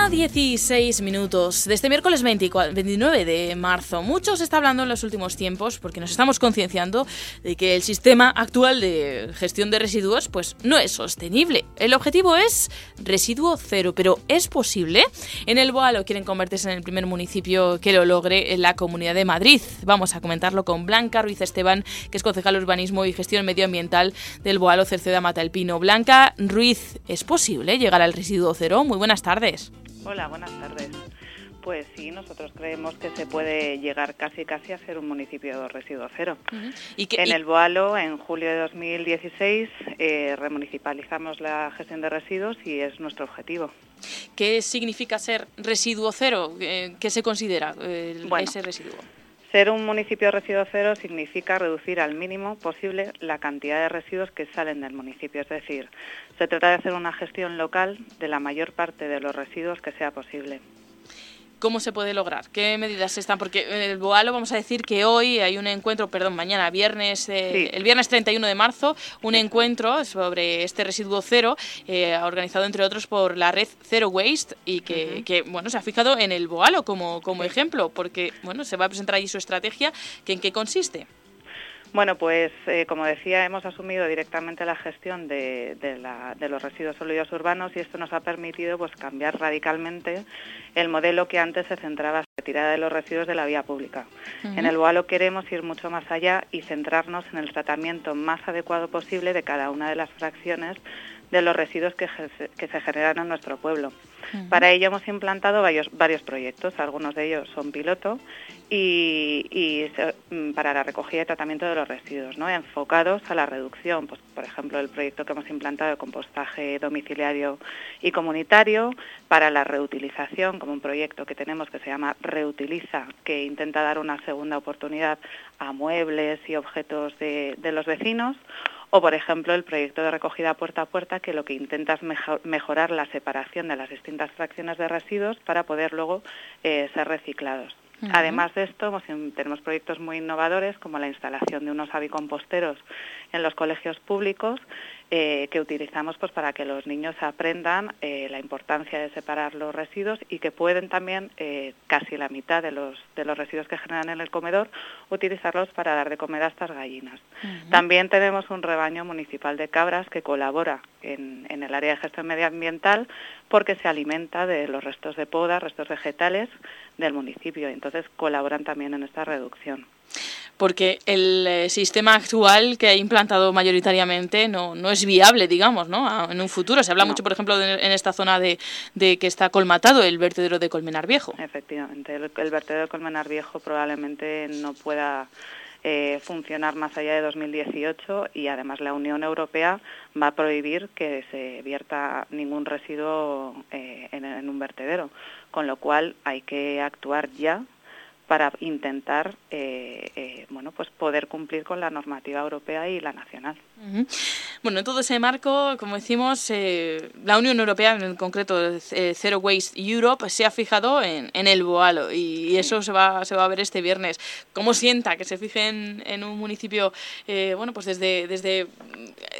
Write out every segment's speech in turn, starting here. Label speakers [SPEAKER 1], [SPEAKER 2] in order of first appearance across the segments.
[SPEAKER 1] Una 16 minutos de este miércoles 29 de marzo. Mucho se está hablando en los últimos tiempos porque nos estamos concienciando de que el sistema actual de gestión de residuos pues no es sostenible. El objetivo es residuo cero, pero ¿es posible? En el Boalo quieren convertirse en el primer municipio que lo logre la Comunidad de Madrid. Vamos a comentarlo con Blanca Ruiz Esteban, que es concejal de Urbanismo y Gestión Medioambiental del Boalo Cerceda Matalpino. Blanca Ruiz, ¿es posible llegar al residuo cero? Muy buenas tardes.
[SPEAKER 2] Hola, buenas tardes. Pues sí, nosotros creemos que se puede llegar casi casi a ser un municipio residuo cero. ¿Y en el Boalo, en julio de 2016, eh, remunicipalizamos la gestión de residuos y es nuestro objetivo.
[SPEAKER 1] ¿Qué significa ser residuo cero? Eh, ¿Qué se considera eh, ese residuo?
[SPEAKER 2] Ser un municipio residuo cero significa reducir al mínimo posible la cantidad de residuos que salen del municipio. Es decir, se trata de hacer una gestión local de la mayor parte de los residuos que sea posible.
[SPEAKER 1] ¿Cómo se puede lograr? ¿Qué medidas están? Porque en el Boalo vamos a decir que hoy hay un encuentro, perdón, mañana, viernes, eh, el viernes 31 de marzo, un encuentro sobre este residuo cero, eh, organizado entre otros por la red Zero Waste y que, bueno, se ha fijado en el Boalo como, como ejemplo, porque bueno, se va a presentar allí su estrategia, que en qué consiste.
[SPEAKER 2] Bueno, pues eh, como decía, hemos asumido directamente la gestión de, los residuos sólidos urbanos y esto nos ha permitido pues, cambiar radicalmente el modelo que antes se centraba en la retirada de los residuos de la vía pública. En el BOALO queremos ir mucho más allá y centrarnos en el tratamiento más adecuado posible de cada una de las fracciones de los residuos que, se generan en nuestro pueblo. Para ello hemos implantado varios, proyectos, algunos de ellos son piloto y, mm, para la recogida y tratamiento de los residuos, ¿no? enfocados a la reducción. Pues, por ejemplo, el proyecto que hemos implantado de compostaje domiciliario y comunitario, para la reutilización, como un proyecto que tenemos que se llama Reutiliza, que intenta dar una segunda oportunidad a muebles y objetos de, de los vecinos o, por ejemplo, el proyecto de recogida puerta a puerta, que lo que intenta es mejorar la separación de las distintas fracciones de residuos para poder luego eh, ser reciclados. Además de esto, tenemos proyectos muy innovadores como la instalación de unos avicomposteros en los colegios públicos eh, que utilizamos pues, para que los niños aprendan eh, la importancia de separar los residuos y que pueden también, eh, casi la mitad de los, de los residuos que generan en el comedor, utilizarlos para dar de comer a estas gallinas. También tenemos un rebaño municipal de cabras que colabora en, en el área de gestión medioambiental porque se alimenta de los restos de poda, restos vegetales del municipio, entonces colaboran también en esta reducción
[SPEAKER 1] porque el eh, sistema actual que ha implantado mayoritariamente no, no es viable, digamos, ¿no? en un futuro. Se habla mucho, por ejemplo, en esta zona de, de, que está colmatado el vertedero de Colmenar Viejo.
[SPEAKER 2] Efectivamente, el, vertedero de Colmenar Viejo probablemente no pueda eh, funcionar más allá de 2018 y además la Unión Europea va a prohibir que se vierta ningún residuo eh, en un vertedero, con lo cual hay que actuar ya para intentar eh, eh, bueno pues poder cumplir con la normativa europea y la nacional.
[SPEAKER 1] Bueno, en todo ese marco, como decimos, eh, la Unión Europea, en concreto Zero Waste Europe, se ha fijado en, el Boalo y, eso se va, se va a ver este viernes. ¿Cómo sienta que se fijen en un municipio, bueno, pues desde, desde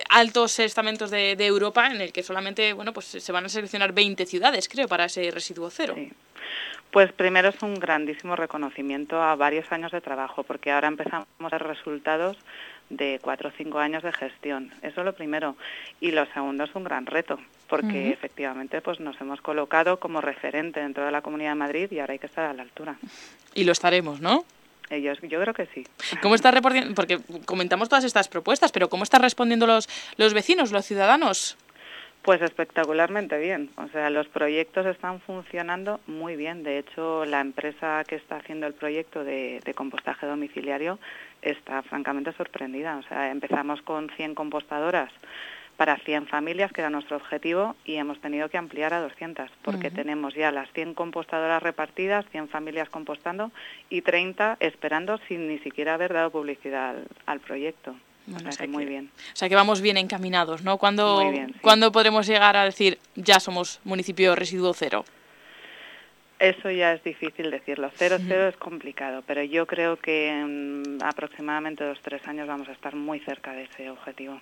[SPEAKER 1] altos estamentos de, Europa, en el que solamente, bueno, pues se van a seleccionar 20 ciudades, creo, para ese residuo cero?
[SPEAKER 2] Pues primero es un grandísimo reconocimiento a varios años de trabajo, porque ahora empezamos a ver resultados de cuatro o cinco años de gestión. Eso es lo primero. Y lo segundo es un gran reto, porque efectivamente pues nos hemos colocado como referente dentro de la Comunidad de Madrid y ahora hay que estar a la altura.
[SPEAKER 1] Y lo estaremos, ¿no?
[SPEAKER 2] Ellos, yo creo que sí.
[SPEAKER 1] ¿Cómo está? Porque comentamos todas estas propuestas, pero ¿cómo están respondiendo los, los vecinos, los ciudadanos?
[SPEAKER 2] Pues espectacularmente bien. O sea, los proyectos están funcionando muy bien. De hecho, la empresa que está haciendo el proyecto de, compostaje domiciliario está francamente sorprendida. O sea, empezamos con 100 compostadoras para 100 familias, que era nuestro objetivo, y hemos tenido que ampliar a 200, porque tenemos ya las 100 compostadoras repartidas, 100 familias compostando y 30 esperando sin ni siquiera haber dado publicidad al proyecto o sea, muy bien.
[SPEAKER 1] O sea que vamos bien encaminados, ¿no? ¿Cuándo, podremos llegar a decir ya somos municipio residuo cero?
[SPEAKER 2] Eso ya es difícil decirlo. Cero, cero es complicado, pero yo creo que en aproximadamente dos, tres años vamos a estar muy cerca de ese objetivo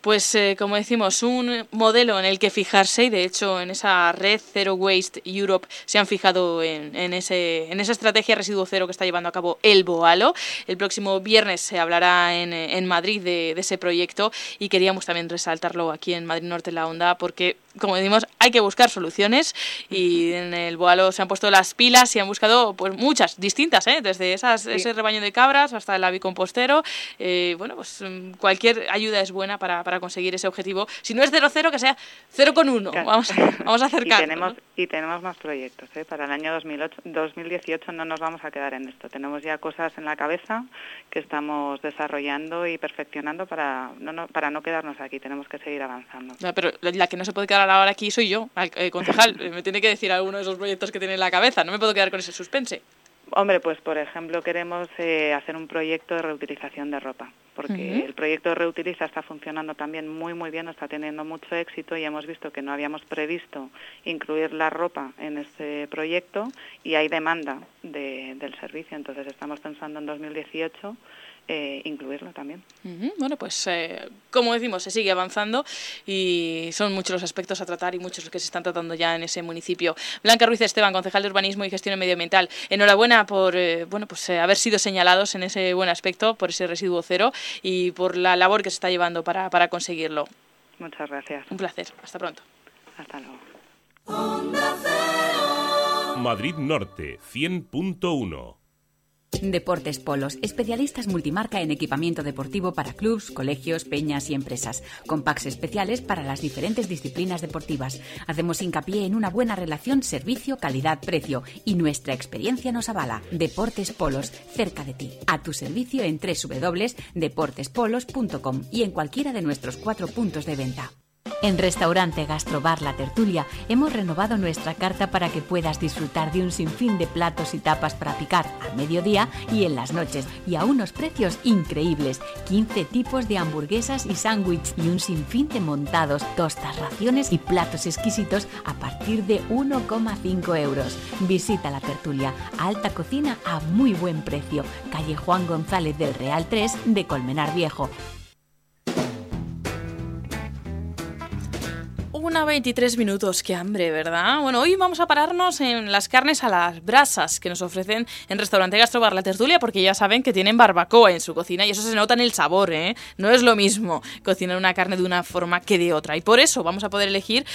[SPEAKER 1] pues eh, como decimos, un modelo en el que fijarse y de hecho en esa red Zero Waste Europe se han fijado en, ese, en esa estrategia residuo cero que está llevando a cabo el Boalo. El próximo viernes se hablará en, en Madrid de, de, ese proyecto y queríamos también resaltarlo aquí en Madrid Norte la Onda porque como decimos, hay que buscar soluciones y en el Boalo se han puesto las pilas y han buscado pues muchas, distintas, ¿eh? desde esas, ese rebaño de cabras hasta el avicompostero. Eh, bueno, pues mm, cualquier ayuda es buena para, para conseguir ese objetivo. Si no es 0,0, que sea 0,1. Vamos, vamos a acercarnos.
[SPEAKER 2] Y tenemos, y tenemos más proyectos. ¿eh? Para el año 2008, 2018 no nos vamos a quedar en esto. Tenemos ya cosas en la cabeza que estamos desarrollando y perfeccionando para no, no para no quedarnos aquí. Tenemos que seguir avanzando.
[SPEAKER 1] pero la que no se puede quedar ahora aquí soy yo, el concejal. me tiene que decir alguno de esos proyectos que tiene en la cabeza. No me puedo quedar con ese suspense.
[SPEAKER 2] Hombre, pues por ejemplo queremos eh, hacer un proyecto de reutilización de ropa, porque el proyecto de Reutiliza está funcionando también muy muy bien, está teniendo mucho éxito y hemos visto que no habíamos previsto incluir la ropa en este proyecto y hay demanda del servicio, entonces estamos pensando en 2018 eh, incluirlo también.
[SPEAKER 1] Bueno, pues eh, como decimos, se sigue avanzando y son muchos los aspectos a tratar y muchos los que se están tratando ya en ese municipio. Blanca Ruiz Esteban, concejal de Urbanismo y Gestión Medioambiental, enhorabuena por eh, bueno, pues, haber sido señalados en ese buen aspecto, por ese residuo cero y por la labor que se está llevando para, para conseguirlo.
[SPEAKER 2] Muchas gracias.
[SPEAKER 1] Un placer. Hasta pronto.
[SPEAKER 2] Hasta luego.
[SPEAKER 3] Madrid Norte 100.1
[SPEAKER 4] Deportes Polos, especialistas multimarca en equipamiento deportivo para clubs, colegios, peñas y empresas, con packs especiales para las diferentes disciplinas deportivas. Hacemos hincapié en una buena relación servicio, calidad, precio y nuestra experiencia nos avala. Deportes Polos, cerca de ti. A tu servicio en www.deportespolos.com y en cualquiera de nuestros cuatro puntos de venta. En Restaurante Gastrobar La Tertulia hemos renovado nuestra carta para que puedas disfrutar de un sinfín de platos y tapas para picar al mediodía y en las noches y a unos precios increíbles. 15 tipos de hamburguesas y sándwich y un sinfín de montados, tostas, raciones y platos exquisitos a partir de 1,5 euros. Visita La Tertulia, alta cocina a muy buen precio. Calle Juan González del Real 3 de Colmenar Viejo.
[SPEAKER 1] Una 23 minutos, qué hambre, ¿verdad? Bueno, hoy vamos a pararnos en las carnes a las brasas que nos ofrecen en Restaurante Gastrobar La Tertulia, porque ya saben que tienen barbacoa en su cocina y eso se nota en el sabor, ¿eh? No es lo mismo cocinar una carne de una forma que de otra. Y por eso vamos a poder elegir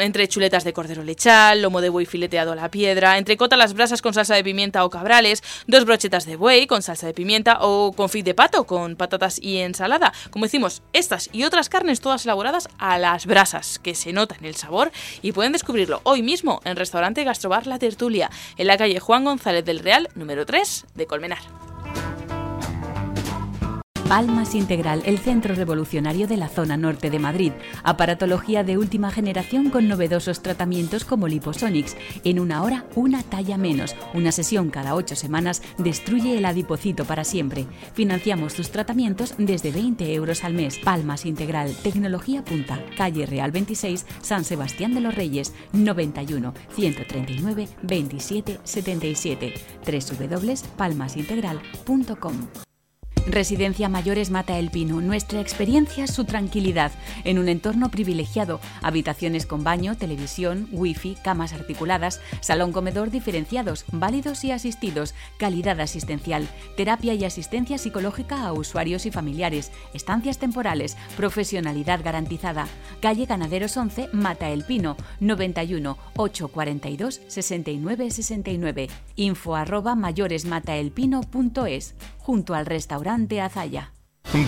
[SPEAKER 1] entre chuletas de cordero lechal, lomo de buey fileteado a la piedra, entrecota las brasas con salsa de pimienta o cabrales, dos brochetas de buey con salsa de pimienta o confit de pato con patatas y ensalada. Como decimos, estas y otras carnes todas elaboradas a las brasas que se nota en el sabor y pueden descubrirlo hoy mismo en Restaurante Gastrobar La Tertulia, en la calle Juan González del Real, número 3 de Colmenar.
[SPEAKER 4] Palmas Integral, el centro revolucionario de la zona norte de Madrid. Aparatología de última generación con novedosos tratamientos como Liposonics. En una hora, una talla menos. Una sesión cada ocho semanas destruye el adipocito para siempre. Financiamos tus tratamientos desde 20 euros al mes. Palmas Integral, tecnología punta. Calle Real 26, San Sebastián de los Reyes, 91 139 27 77. www.palmasintegral.com Residencia Mayores Mata el Pino. Nuestra experiencia, su tranquilidad. En un entorno privilegiado. Habitaciones con baño, televisión, wifi, camas articuladas, salón comedor diferenciados, válidos y asistidos, calidad asistencial, terapia y asistencia psicológica a usuarios y familiares, estancias temporales, profesionalidad garantizada. Calle Ganaderos 11, Mata el Pino. 91 842 69 69. Info arroba mayoresmataelpino.es. Junto al restaurante Azaya.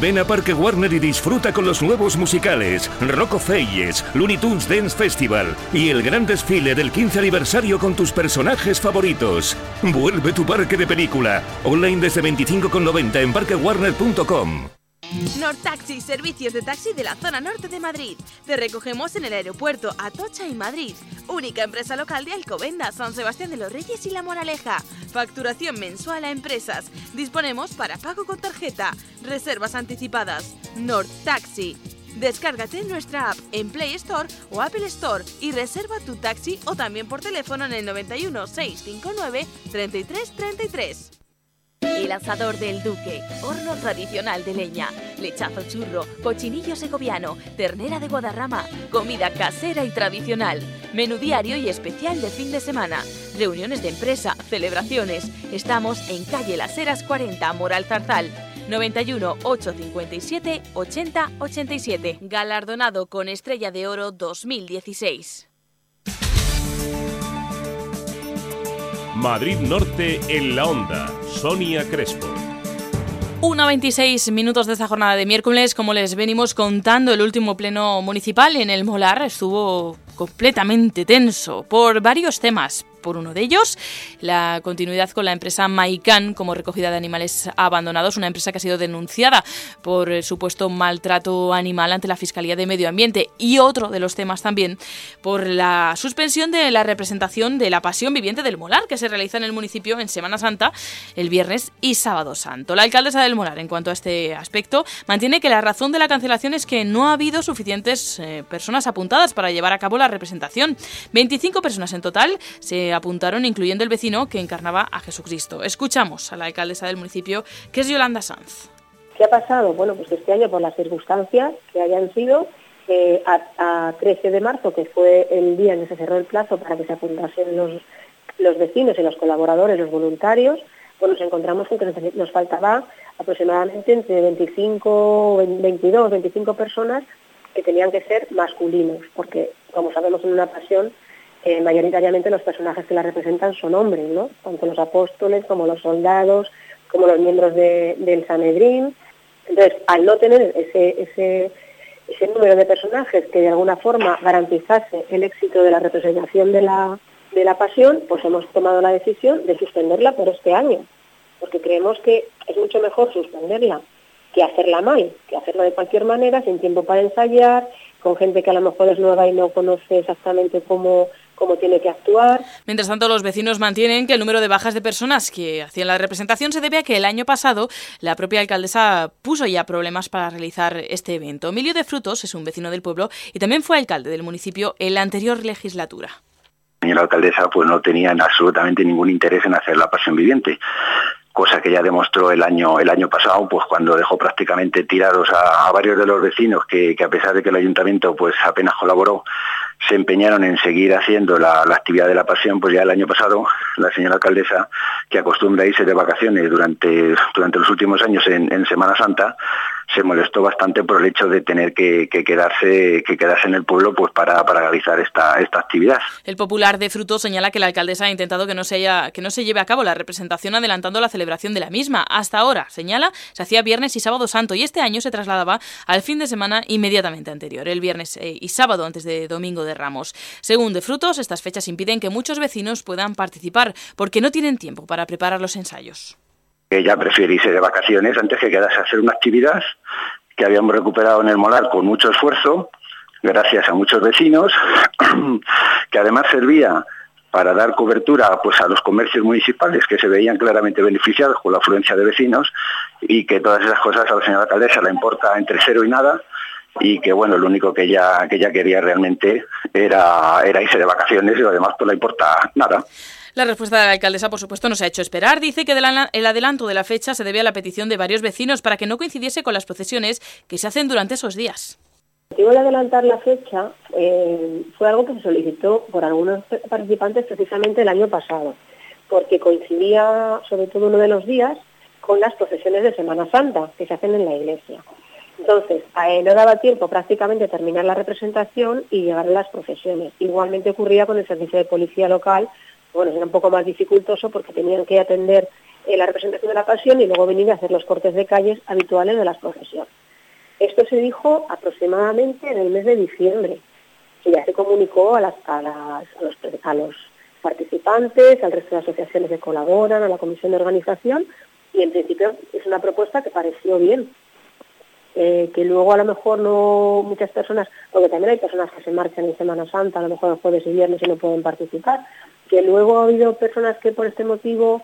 [SPEAKER 5] Ven a Parque Warner y disfruta con los nuevos musicales, Rocco Feyes, Looney Tunes Dance Festival y el gran desfile del 15 aniversario con tus personajes favoritos. Vuelve tu parque de película. Online desde 25,90 en parquewarner.com.
[SPEAKER 6] Taxi, servicios de taxi de la zona norte de Madrid. Te recogemos en el aeropuerto Atocha y Madrid. Única empresa local de Alcobendas, San Sebastián de los Reyes y La Moraleja. Facturación mensual a empresas. Disponemos para pago con tarjeta. Reservas anticipadas. Taxi. Descárgate nuestra app en Play Store o Apple Store y reserva tu taxi o también por teléfono en el 91 659 3333.
[SPEAKER 4] El asador del Duque, horno tradicional de leña, lechazo churro, cochinillo segoviano, ternera de Guadarrama, comida casera y tradicional, menú diario y especial de fin de semana, reuniones de empresa, celebraciones. Estamos en calle Las Heras 40, Moral Zarzal. 91 857 80 87. Galardonado con Estrella de Oro 2016.
[SPEAKER 3] Madrid Norte en la onda. Sonia Crespo.
[SPEAKER 1] 1.26 minutos de esta jornada de miércoles, como les venimos contando, el último pleno municipal en el Molar estuvo completamente tenso por varios temas por uno de ellos, la continuidad con la empresa Maican como recogida de animales abandonados, una empresa que ha sido denunciada por supuesto maltrato animal ante la Fiscalía de Medio Ambiente y otro de los temas también por la suspensión de la representación de la Pasión Viviente del Molar que se realiza en el municipio en Semana Santa el viernes y sábado santo. La alcaldesa del Molar en cuanto a este aspecto mantiene que la razón de la cancelación es que no ha habido suficientes eh, personas apuntadas para llevar a cabo la representación. 25 personas en total se apuntaron, incluyendo el vecino que encarnaba a Jesucristo. Escuchamos a la alcaldesa del municipio, que es Yolanda Sanz.
[SPEAKER 7] ¿Qué ha pasado? Bueno, pues este año por las circunstancias que hayan sido, eh, a, 13 de marzo, que fue el día en que se cerró el plazo para que se apuntasen los, los vecinos y los colaboradores, los voluntarios, bueno, nos encontramos con que nos faltaba aproximadamente entre 25, 22, 25 personas que tenían que ser masculinos, porque como sabemos en una pasión eh, mayoritariamente los personajes que la representan son hombres. Tanto los apóstoles como los soldados, como los miembros del Sanedrín. Entonces, al no tener ese, ese, ese número de personajes que de alguna forma garantizase el éxito de la representación de la, de la pasión, pues hemos tomado la decisión de suspenderla por este año, porque creemos que es mucho mejor suspenderla que hacerla mal, que hacerla de cualquier manera, sin tiempo para ensayar, con gente que a lo mejor es nueva y no conoce exactamente cómo cómo tiene que actuar.
[SPEAKER 1] Mientras tanto, los vecinos mantienen que el número de bajas de personas que hacían la representación se debe a que el año pasado la propia alcaldesa puso ya problemas para realizar este evento. Emilio de Frutos es un vecino del pueblo y también fue alcalde del municipio en la anterior legislatura.
[SPEAKER 8] La señora alcaldesa pues no tenía absolutamente ningún interés en hacer la pasión viviente cosa que ya demostró el año el año pasado pues cuando dejó prácticamente tirados a, varios de los vecinos que, que, a pesar de que el ayuntamiento pues apenas colaboró se empeñaron en seguir haciendo la, actividad de la pasión, pues ya el año pasado la señora alcaldesa, que acostumbra irse de vacaciones durante, durante los últimos años en, Semana Santa, se molestó bastante por el hecho de tener que, quedarse, que quedarse en el pueblo pues para, para realizar esta, esta actividad.
[SPEAKER 1] El popular de Fruto señala que la alcaldesa ha intentado que no, se haya, que no se lleve a cabo la representación adelantando la celebración de la misma. Hasta ahora, señala, se hacía viernes y sábado santo y este año se trasladaba al fin de semana inmediatamente anterior, el viernes eh, y sábado antes de domingo de Ramos. Según de Frutos, estas fechas impiden que muchos vecinos puedan participar porque no tienen tiempo para preparar los ensayos.
[SPEAKER 8] Ella prefiere irse de vacaciones antes que quedarse a hacer una actividad que habíamos recuperado en el Molar con mucho esfuerzo, gracias a muchos vecinos, que además servía para dar cobertura pues, a los comercios municipales que se veían claramente beneficiados con la afluencia de vecinos y que todas esas cosas a la señora alcaldesa le importa entre cero y nada y que bueno, lo único que ella, que ella quería realmente era, era irse de vacaciones y lo demás pues le importa nada.
[SPEAKER 1] La respuesta de la alcaldesa, por supuesto, no se ha hecho esperar. Dice que el adelanto de la fecha se debe a la petición de varios vecinos para que no coincidiese con las procesiones que se hacen durante esos días.
[SPEAKER 7] El motivo de adelantar la fecha eh, fue algo que se solicitó por algunos participantes precisamente el año pasado, porque coincidía sobre todo uno de los días con las procesiones de Semana Santa que se hacen en la iglesia. Entonces, no daba tiempo prácticamente terminar la representación y llegar a las procesiones. Igualmente ocurría con el servicio de policía local, bueno, era un poco más dificultoso porque tenían que atender eh, la representación de la pasión y luego venir a hacer los cortes de calles habituales de las procesiones. Esto se dijo aproximadamente en el mes de diciembre, y ya se comunicó a los participantes, al resto de asociaciones que colaboran, a la comisión de organización, y en principio es una propuesta que pareció bien. Eh, que luego a lo mejor no muchas personas, porque también hay personas que se marchan en Semana Santa, a lo mejor jueves y viernes y no pueden participar, que luego ha habido personas que por este motivo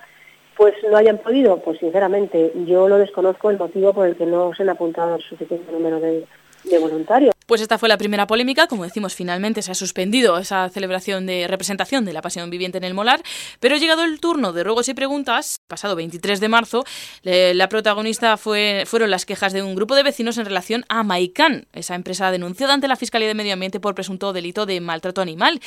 [SPEAKER 7] pues no hayan podido, pues sinceramente yo lo desconozco el motivo por el que no se han apuntado el suficiente número de voluntarios.
[SPEAKER 1] Pues esta fue la primera polémica. Como decimos, finalmente se ha suspendido esa celebración de representación de la pasión viviente en el Molar. Pero llegado el turno de ruegos y preguntas, pasado 23 de marzo, la protagonista fue, fueron las quejas de un grupo de vecinos en relación a Maicán, esa empresa denunciada ante la Fiscalía de Medio Ambiente por presunto delito de maltrato animal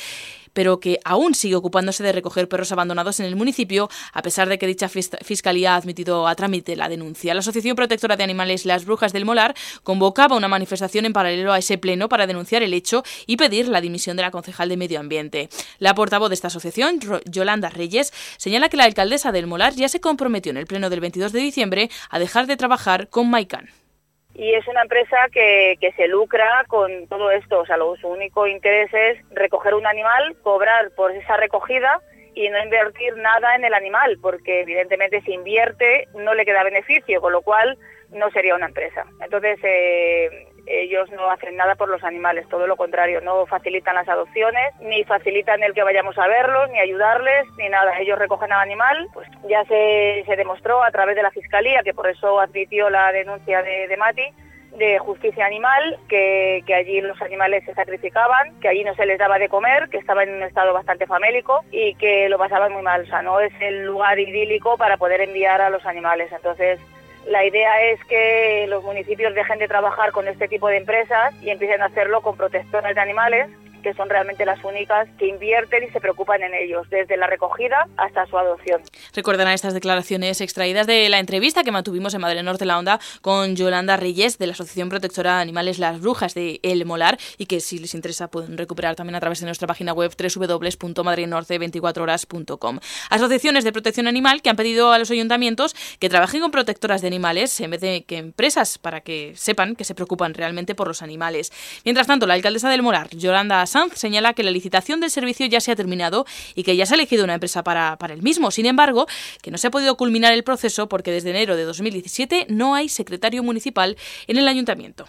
[SPEAKER 1] pero que aún sigue ocupándose de recoger perros abandonados en el municipio, a pesar de que dicha fiscalía ha admitido a trámite la denuncia. La Asociación Protectora de Animales Las Brujas del Molar convocaba una manifestación en paralelo a ese pleno para denunciar el hecho y pedir la dimisión de la concejal de Medio Ambiente. La portavoz de esta asociación, Yolanda Reyes, señala que la alcaldesa del Molar ya se comprometió en el pleno del 22 de diciembre a dejar de trabajar con Maicán
[SPEAKER 9] y es una empresa que, que, se lucra con todo esto, o sea, lo, su único interés es recoger un animal, cobrar por esa recogida y no invertir nada en el animal, porque evidentemente si invierte no le queda beneficio, con lo cual no sería una empresa. Entonces, eh, ellos no hacen nada por los animales, todo lo contrario, no facilitan las adopciones, ni facilitan el que vayamos a verlos, ni ayudarles, ni nada. Ellos recogen al animal, pues ya se, se demostró a través de la Fiscalía, que por eso admitió la denuncia de, Mati, de justicia animal, que, que, allí los animales se sacrificaban, que allí no se les daba de comer, que estaban en un estado bastante famélico y que lo pasaban muy mal. O sea, no es el lugar idílico para poder enviar a los animales. Entonces, la idea es que los municipios dejen de trabajar con este tipo de empresas y empiecen a hacerlo con protectoras de animales que son realmente las únicas que invierten y se preocupan en ellos, desde la recogida hasta su adopción.
[SPEAKER 1] Recordarán estas declaraciones extraídas de la entrevista que mantuvimos en Madre Norte La Onda con Yolanda Reyes de la Asociación Protectora de Animales Las Brujas de El Molar y que si les interesa pueden recuperar también a través de nuestra página web www.madrinorte24horas.com. Asociaciones de protección animal que han pedido a los ayuntamientos que trabajen con protectoras de animales en vez de que empresas para que sepan que se preocupan realmente por los animales. Mientras tanto, la alcaldesa del Molar, Yolanda Sanz señala que la licitación del servicio ya se ha terminado y que ya se ha elegido una empresa para, para el mismo. Sin embargo, que no se ha podido culminar el proceso porque desde enero de 2017 no hay secretario municipal en el ayuntamiento.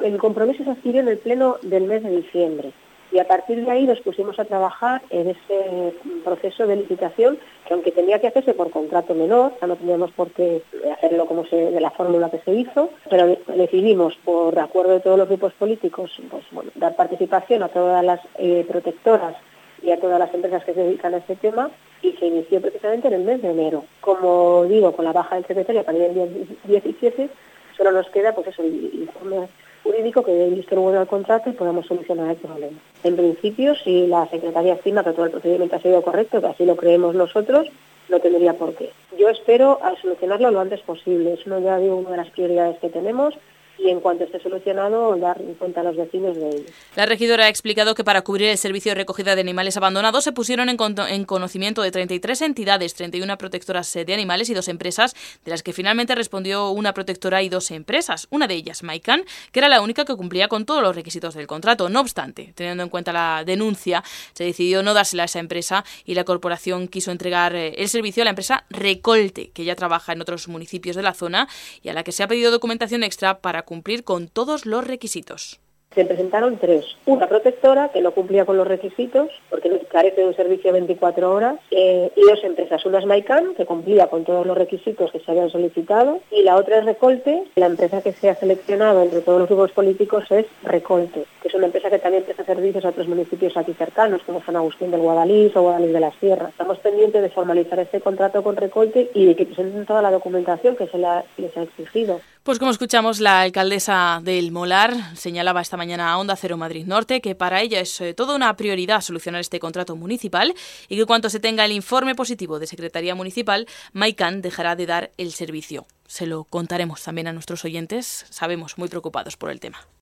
[SPEAKER 7] El compromiso se adquirió en el pleno del mes de diciembre y a partir de ahí nos pusimos a trabajar en ese proceso de licitación que aunque tenía que hacerse por contrato menor, ya no teníamos por qué hacerlo como se, de la fórmula que se hizo, pero decidimos por acuerdo de todos los grupos políticos pues, dar participación a todas las eh, protectoras y a todas las empresas que se dedican a este tema y se inició precisamente en el mes de enero. Como digo, con la baja del secretario para el día 17 solo nos queda pues eso, el informe jurídico que dé visto luego al contrato y podamos solucionar el problema. En principio, si la Secretaría estima que todo el procedimiento ha sido correcto, que así lo creemos nosotros, no tendría por qué. Yo espero solucionarlo lo antes posible. Es ya digo, una de las prioridades que tenemos y en cuanto esté solucionado dar cuenta a los vecinos de ello.
[SPEAKER 1] La regidora ha explicado que para cubrir el servicio de recogida de animales abandonados se pusieron en, en conocimiento de 33 entidades, 31 protectoras de animales y dos empresas, de las que finalmente respondió una protectora y dos empresas, una de ellas Maican, que era la única que cumplía con todos los requisitos del contrato. No obstante, teniendo en cuenta la denuncia, se decidió no dársela a esa empresa y la corporación quiso entregar eh, el servicio a la empresa Recolte, que ya trabaja en otros municipios de la zona y a la que se ha pedido documentación extra para cumplir con todos los requisitos.
[SPEAKER 7] Se presentaron tres. Una protectora, que no cumplía con los requisitos, porque carece de un servicio de 24 horas, eh, y dos empresas. Una es Maican, que cumplía con todos los requisitos que se habían solicitado, y la otra es Recolte. La empresa que se ha seleccionado entre todos los grupos políticos es Recolte, que es una empresa que también presta servicios a otros municipios aquí cercanos, como San Agustín del Guadalís o Guadalís de la Sierra. Estamos pendientes de formalizar este contrato con Recolte y de que presenten toda la documentación que se les ha exigido.
[SPEAKER 1] Pues como escuchamos, la alcaldesa del Molar señalaba esta mañana a Onda Cero Madrid Norte que para ella es eh, toda una prioridad solucionar este contrato municipal y que cuanto se tenga el informe positivo de Secretaría Municipal, Maican dejará de dar el servicio. Se lo contaremos también a nuestros oyentes, sabemos muy preocupados por el tema.